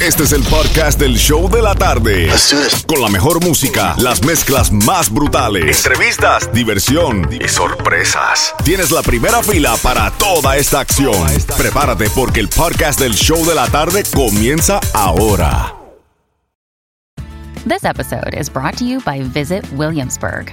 Este es el podcast del show de la tarde. Con la mejor música, las mezclas más brutales, entrevistas, diversión y sorpresas. Tienes la primera fila para toda esta acción. Prepárate porque el podcast del show de la tarde comienza ahora. This episode is brought to you by Visit Williamsburg.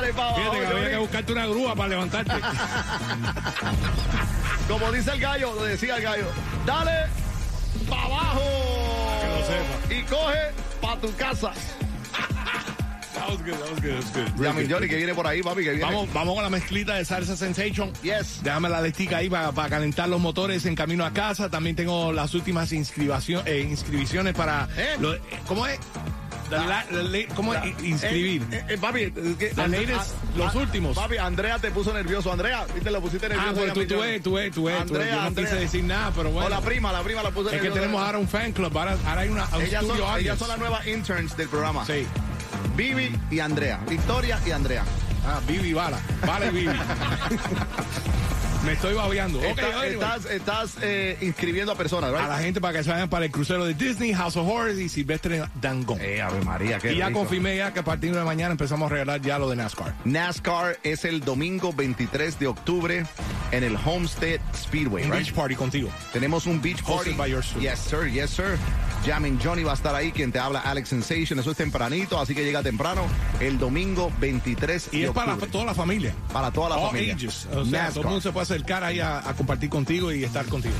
dale pa' abajo. Fíjate que había que buscarte una grúa para levantarte. Como dice el gallo, lo decía el gallo, dale pa' abajo. que lo sepa. Y coge pa' tu casa. That was good, that was good, that was good. Real Yamin good. Johnny, que viene por ahí, papi, que viene. Vamos, vamos con la mezclita de salsa sensation. Yes. Déjame la listica ahí para, para calentar los motores en camino a casa. También tengo las últimas inscribación, eh, inscripciones para... ¿Eh? lo- ¿Cómo es? La- la- la- ¿Cómo es? Inscribir. Eh, eh, papi, que- latest, ah, los ah, últimos. Papi, Andrea te puso nervioso. Andrea, viste, lo pusiste nervioso. Ah, pues tú, tú tú ves, tú ves. Andrea, Yo no Andrea. quise decir nada, pero O bueno. la prima, la prima la puso Es que nerviosa. tenemos ahora un fan club. Ahora, ahora hay una, un Ellas son, ellas son las nuevas interns del programa. Sí. Vivi y Andrea. Victoria y Andrea. Ah, Vivi Bala. Vale, Vivi. Me estoy babeando. Anyway. estás estás eh, inscribiendo a personas, A ¿verdad? la gente para que se vayan para el crucero de Disney, House of Horrors y Silvestre Dangón. Eh, Ave María, qué y ya rico. confirmé ya que a partir de mañana empezamos a regalar ya lo de NASCAR. NASCAR es el domingo 23 de octubre en el Homestead Speedway, Un right? beach party contigo. Tenemos un beach party. By. Yes, sir, yes, sir. Jamming Johnny va a estar ahí, quien te habla Alex Sensation. Eso es tempranito, así que llega temprano el domingo 23 Y de es para toda la familia. Para toda la All familia. ages. O sea, todo el mundo se puede acercar ahí a, a compartir contigo y estar contigo.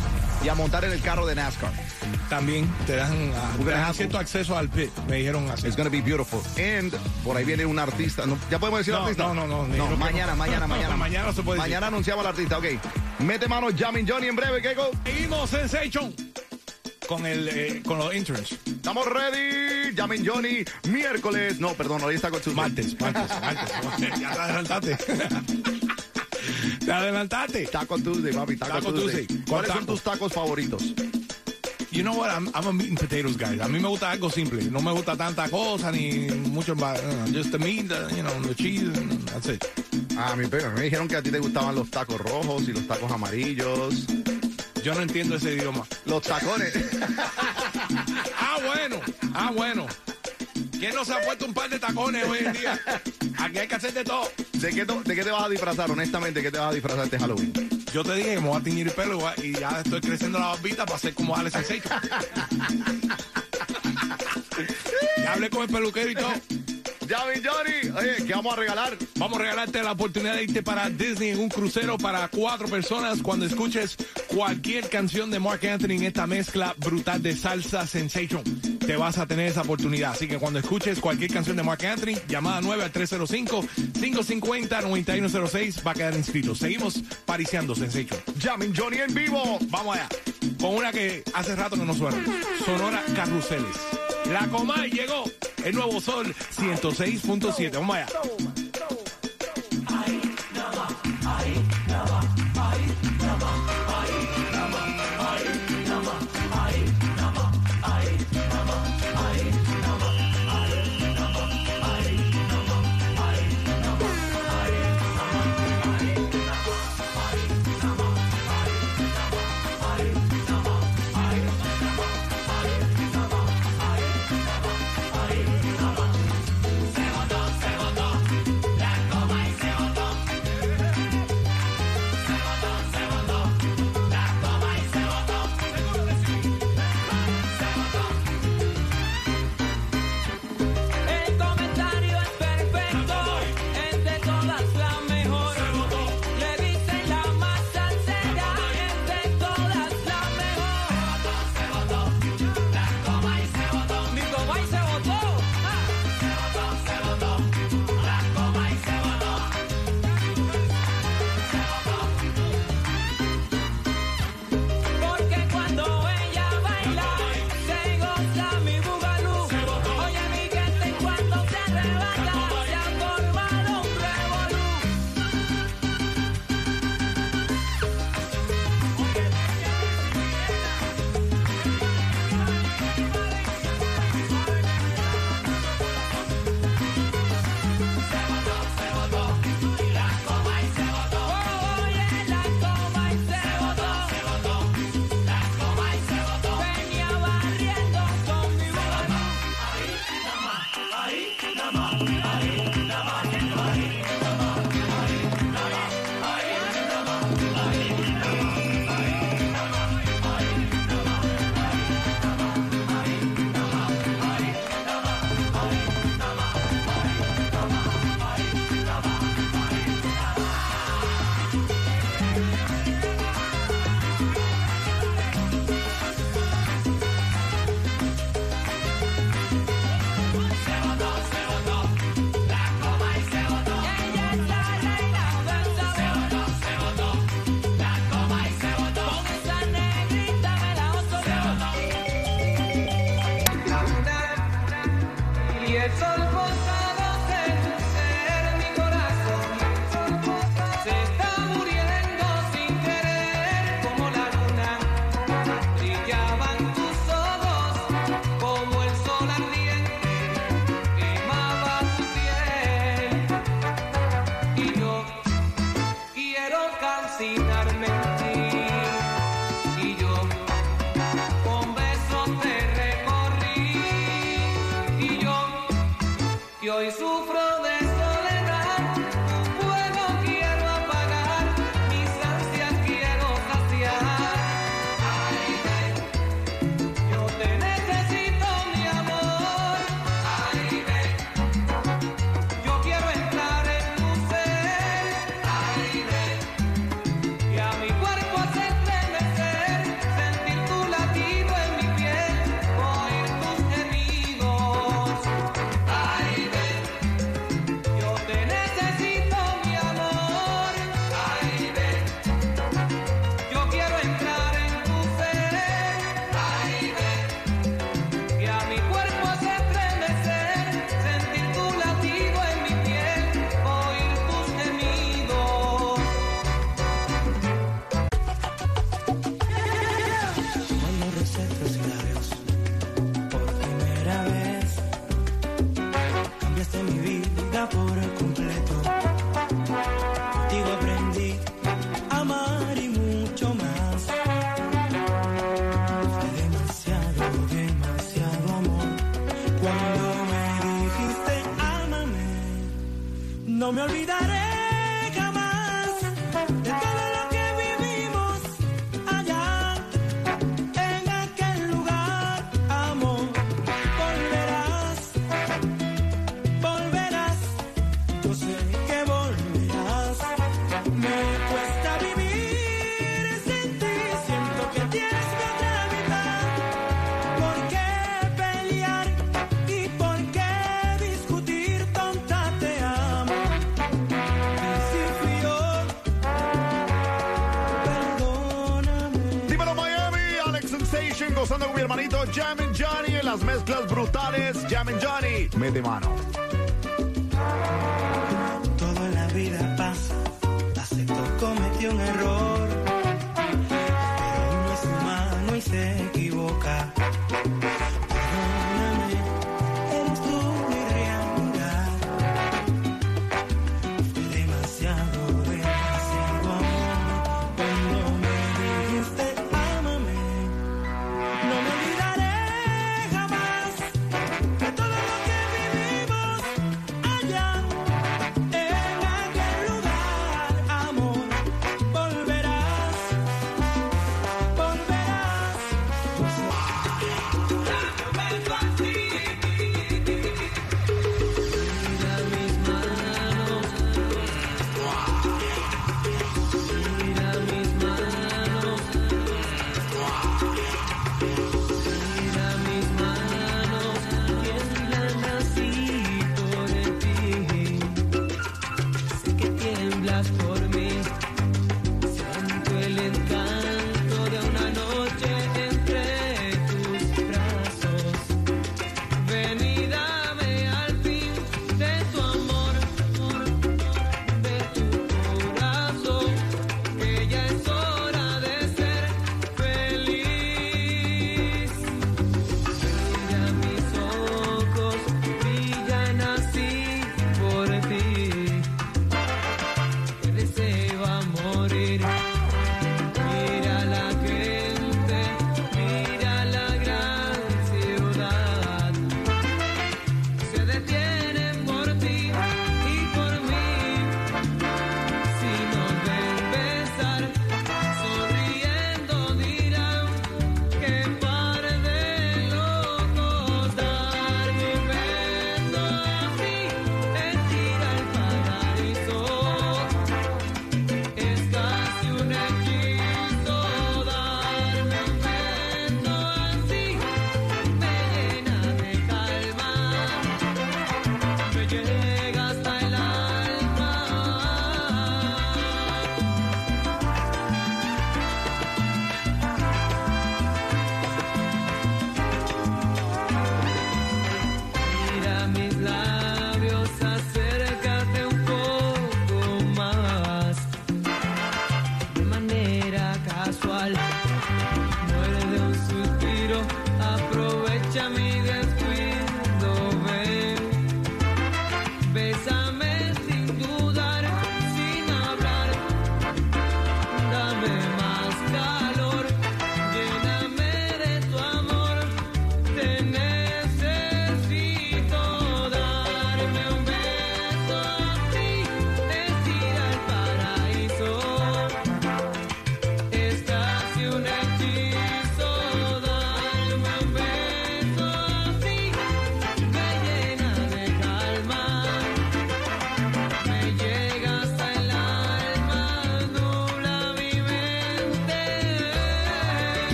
Y a montar en el carro de NASCAR. También te dan, ah, te dan cierto acceso al pit. Me dijeron así. It's gonna be beautiful. And por ahí viene un artista. ¿No? ¿Ya podemos decir No, artista? no, no, no, No, mañana, mañana, mañana. Mañana se puede decir. Mañana anunciamos al artista, ok. Mete mano Jamming Johnny en breve, Keiko. Seguimos, Sensation. Con, el, eh, con los interns. Estamos ready. Jamming Johnny. Miércoles. No, perdón, hoy está con sus Martes, martes, martes. ya te adelantaste. te adelantaste. Taco Tuesday, papi. Taco, Taco Tuesday. Tuesday. ¿Cuáles son tus tacos favoritos? You know what? I'm, I'm a meat and potatoes guy. A mí me gusta algo simple. No me gusta tanta cosa ni mucho. uh, just the meat, the, you know, the cheese, and that's it. Ah, mi pero me dijeron que a ti te gustaban los tacos rojos y los tacos amarillos. Yo no entiendo ese idioma. Los tacones. Ah, bueno. Ah, bueno. ¿Quién no se ha puesto un par de tacones hoy en día? Aquí hay que hacer de todo. ¿De qué, to- ¿De qué te vas a disfrazar? Honestamente, ¿qué te vas a disfrazar este Halloween? Yo te dije que me voy a teñir el pelo y ya estoy creciendo la barbita para ser como Alex Sensation. ya hablé con el peluquero y todo. Jamming Johnny. Oye, ¿qué vamos a regalar? Vamos a regalarte la oportunidad de irte para Disney en un crucero para cuatro personas cuando escuches cualquier canción de Mark Anthony en esta mezcla brutal de salsa sensation. Te vas a tener esa oportunidad. Así que cuando escuches cualquier canción de Mark Anthony, llamada 9 al 305-550-9106 va a quedar inscrito. Seguimos pariciando Sensation. Jamming Johnny en vivo. Vamos allá. Con una que hace rato que no suena. Sonora Carruseles. La Comay llegó. El nuevo Sol 106.7. Vamos allá. Con mi hermanito Jam Johnny en las mezclas brutales. Jam Johnny, mete mano. Toda la vida pasa, acepto cometió un error.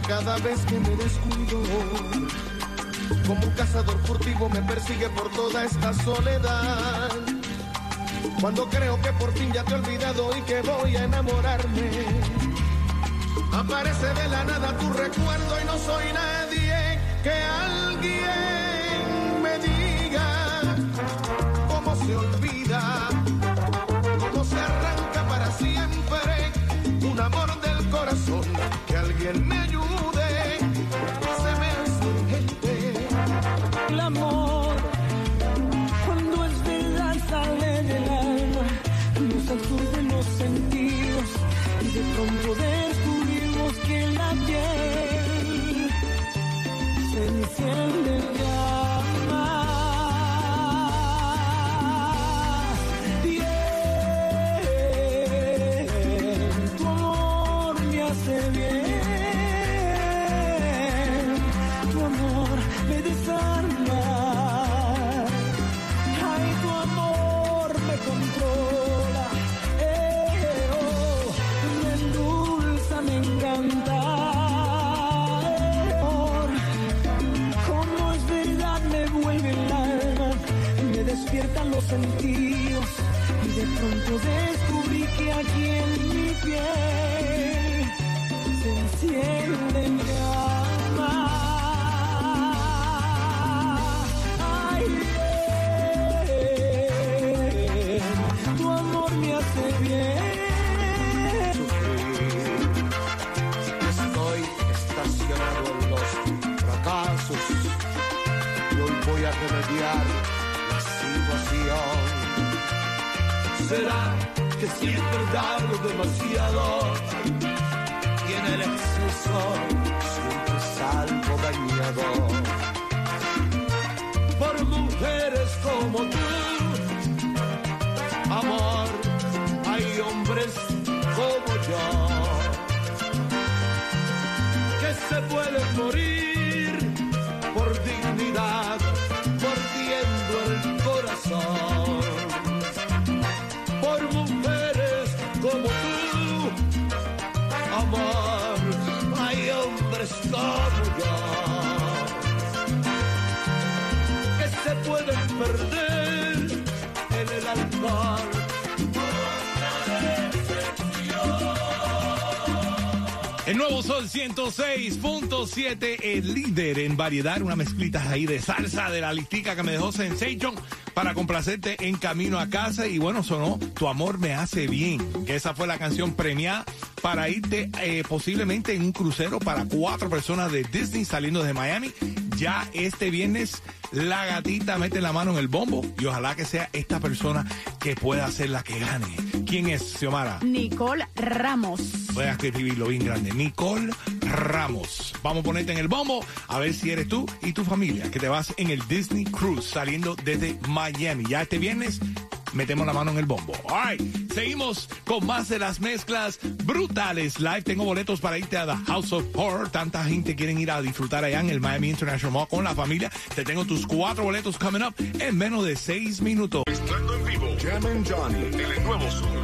Cada vez que me descuido. Como un cazador furtivo me persigue por toda esta soledad. Cuando creo que por fin ya te he olvidado y que voy a enamorarme. Aparece de la nada tu recuerdo y no soy nadie que Que alguien me ayude, sentidos y de pronto descubrí que aquí en mi piel se encienden llamas. Ay, bien, tu amor me hace bien. Estoy estacionado en los fracasos y hoy voy a remediar ¿Será que siempre dado demasiado. En el exceso siempre salgo dañado? Por mujeres como tú, amor, hay hombres como yo. Que se pueden morir por dignidad, perder El nuevo Sol 106.7, el líder en variedad, una mezclita ahí de salsa de la listica que me dejó Sensation para complacerte en camino a casa. Y bueno, sonó Tu amor me hace bien, que esa fue la canción premiada para irte eh, posiblemente en un crucero para cuatro personas de Disney saliendo de Miami. Ya este viernes la gatita mete la mano en el bombo y ojalá que sea esta persona que pueda ser la que gane. ¿Quién es, Xiomara? Nicole Ramos. Voy a escribirlo bien grande. Nicole Ramos. Vamos a ponerte en el bombo a ver si eres tú y tu familia que te vas en el Disney Cruise saliendo desde Miami. Ya este viernes metemos la mano en el bombo. All right. Seguimos con más de las mezclas brutales live. Tengo boletos para irte a The House of Horror. Tanta gente quiere ir a disfrutar allá en el Miami International Mall con la familia. Te tengo tus cuatro boletos coming up en menos de seis minutos. Estando en vivo, Jam and Johnny, en el nuevo Sol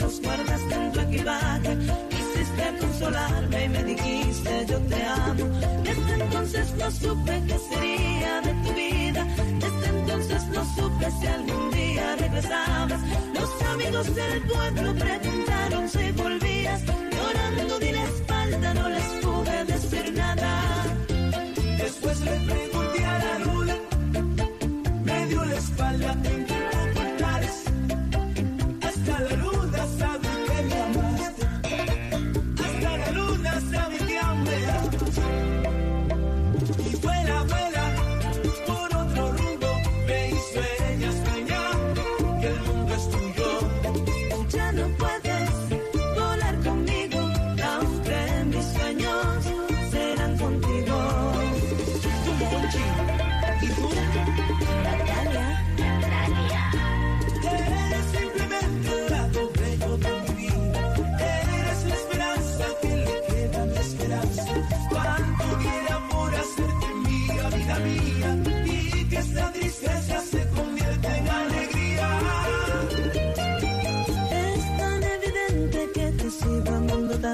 guardaste en tu equipaje. Quisiste consolarme y me dijiste yo te amo. Desde entonces no supe qué sería de tu vida. Desde entonces no supe si algún día regresabas. Los amigos del pueblo preguntaron si volvías. Llorando di la espalda, no les pude decir nada.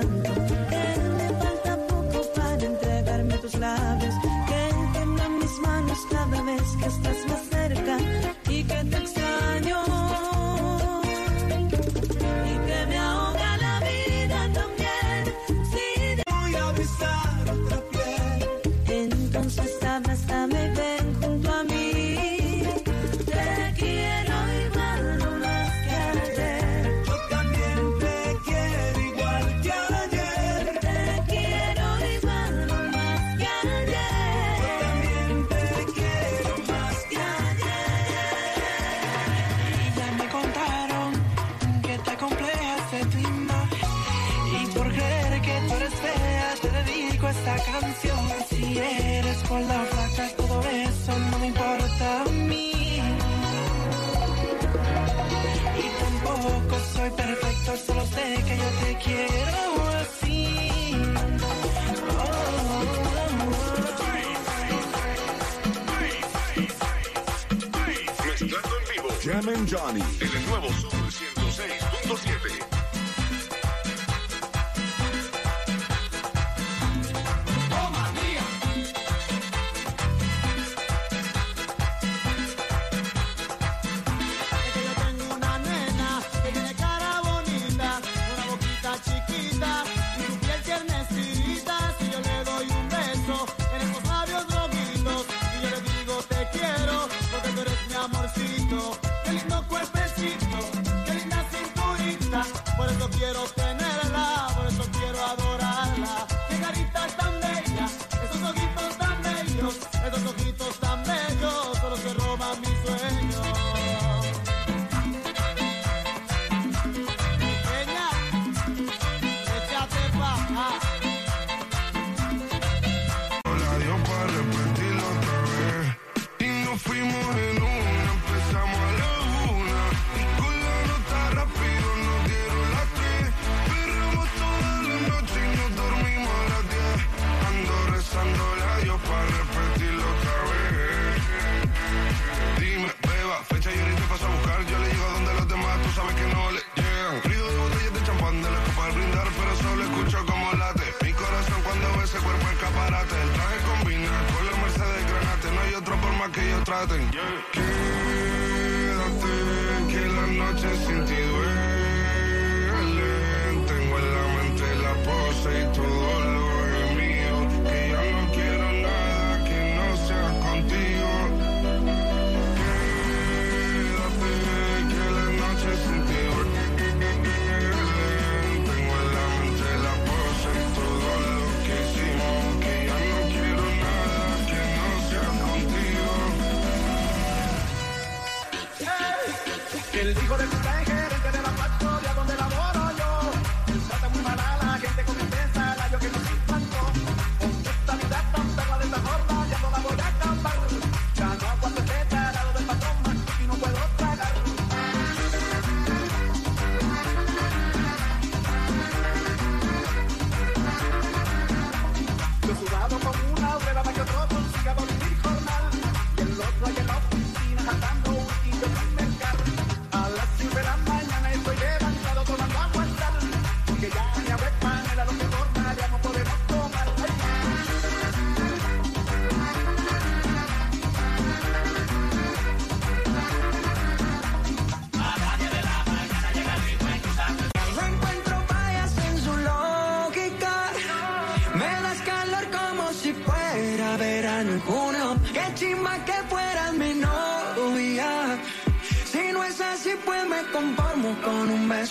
cantando. Johnny. El nuevo Sur 106.7. you do.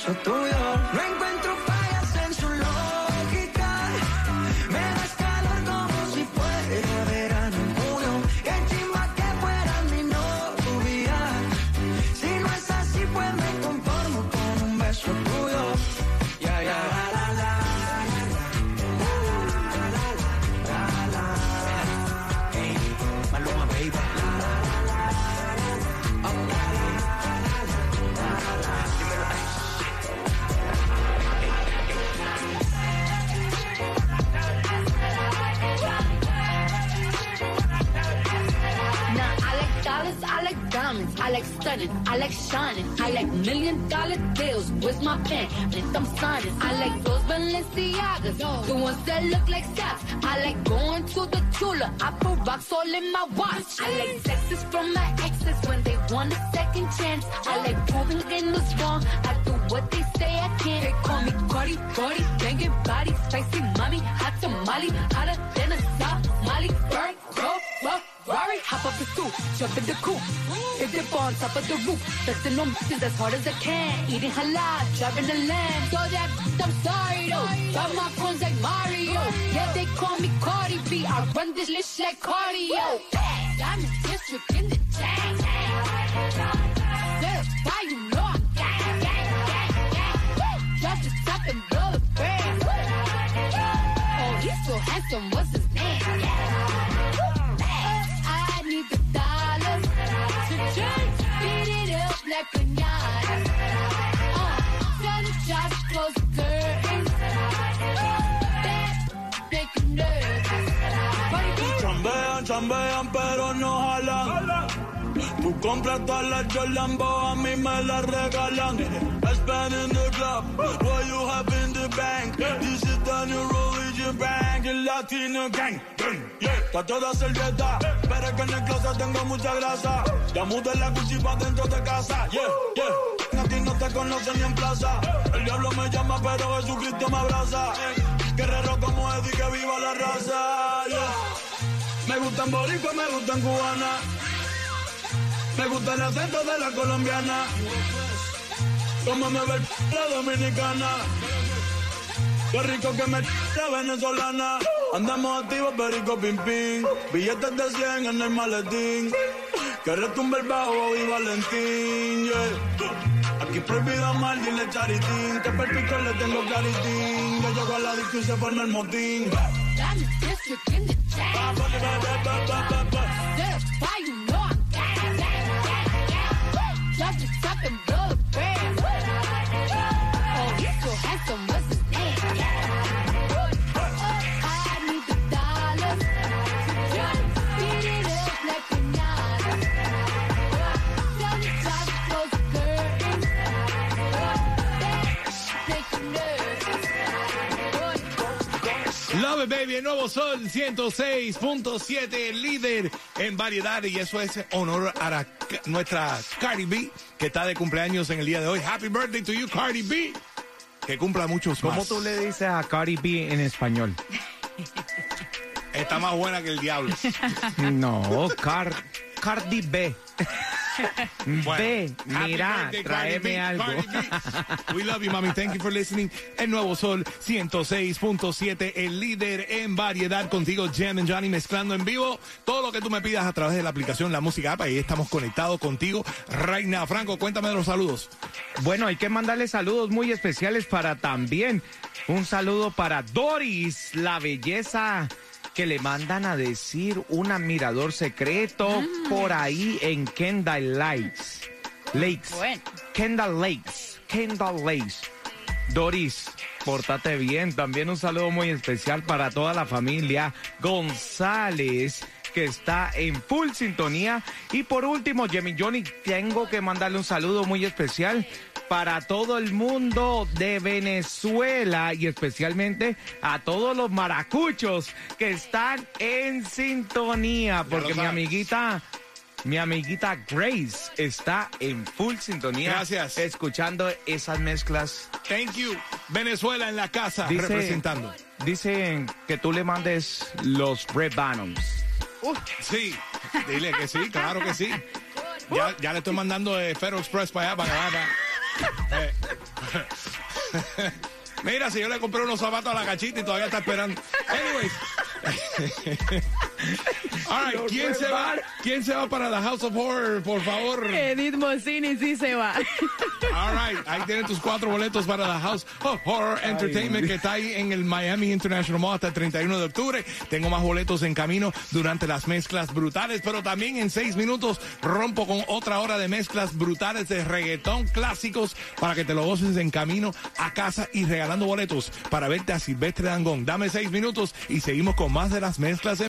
Un Where's my pen? And I'm. I like those Balenciagas, the ones that look like socks. I like going to the Tula, I put rocks all in my watch. I like texts from my exes when they want a second chance. I like proving in what's wrong. I do what they say I can't. They call me Cardi, Cardi, banging body, spicy mommy, hot tamale, hotter The stoop, jump in the coop. Hit the bar on top of the roof. Flexing on bitches as hard as I can. Eating halal, driving the lamb. So that I'm sorry though. Got my phones like Mario. Yeah, they call me Cardi B. I run this list like cardio. Diamond district in the chain. Certified, you know I'm gang, gang, gang, gang. Drop the top. Oh, he's so handsome, what's his name? Chambean, pero no jalan. Tú compras todas las Jolambo, a mí me las regalan. Spend in the club, what you have in the bank. This is the new religion bank, el latino gang. Yeah, está toda servieta, pero es que en el closet tengo mucha grasa. Ya mudé la Gucci dentro de casa. Yeah, yeah. A ti no te conocen ni en plaza. El diablo me llama, pero Jesucristo me abraza. Guerrero como Eddie, que viva la raza. Yeah. Me gustan boricua, me gustan cubana. Me gusta el acento de la colombiana. Como me ve la dominicana. Qué rico que me la venezolana. Andamos activos, perico pim pim. Billetes de 100 en el maletín. Que retumbe el bajo y Valentín. yeah. Aquí prohibido mal, dile charitín. Que perpico le tengo claritín. Yo llego a la disco y se el motín. Diamond district in the. Certified, baby, el nuevo Sol 106.7, líder en variedad. Y eso es honor a la- nuestra Cardi B, que está de cumpleaños en el día de hoy. Happy birthday to you, Cardi B. Que cumpla muchos ¿Cómo más. tú le dices a Cardi B en español? Está más buena que el diablo. No, Car Cardi B. Bueno, Ve, mira, birthday, tráeme algo. We love you, mami. Thank you for listening. El nuevo Sol 106.7, el líder en variedad contigo, Jam and Johnny, mezclando en vivo todo lo que tú me pidas a través de la aplicación La Música App. Ahí estamos conectados contigo. Now, Franco, cuéntame de los saludos. Bueno, hay que mandarle saludos muy especiales para también. Un saludo para Doris, la belleza que le mandan a decir un admirador secreto por ahí en Kendall Lakes. Lakes. Bueno. Kendall Lakes. Kendall Lakes. Doris, pórtate bien. También un saludo muy especial para toda la familia González que está en full sintonía. Y por último, Jimmy Johnny, tengo que mandarle un saludo muy especial para todo el mundo de Venezuela y especialmente a todos los maracuchos que están en sintonía, porque mi amiguita mi amiguita Grace está en full sintonía. Gracias. Escuchando esas mezclas. Thank you. Venezuela en la casa Dice- representando. Dicen que tú le mandes los Red Bottoms. Sí, dile que sí, claro que sí. ya, ya le estoy mandando de Federal Express para allá, para allá. para-. Mira, si yo le compré unos zapatos a la cachita y todavía está esperando. Anyways. All right, ¿quién se va? ¿Quién se va para la House of Horror, por favor? Edith Mocini sí se va. All right, ahí tienes tus cuatro boletos para la House of Horror Entertainment que está ahí en el Miami International Mall hasta el 31 de octubre. Tengo más boletos en camino durante las mezclas brutales, pero también en seis minutos rompo con otra hora de mezclas brutales de reggaetón clásicos para que te lo goces en camino a casa y regalando boletos para verte a Silvestre Dangón. Dame seis minutos y seguimos con más de las mezclas. en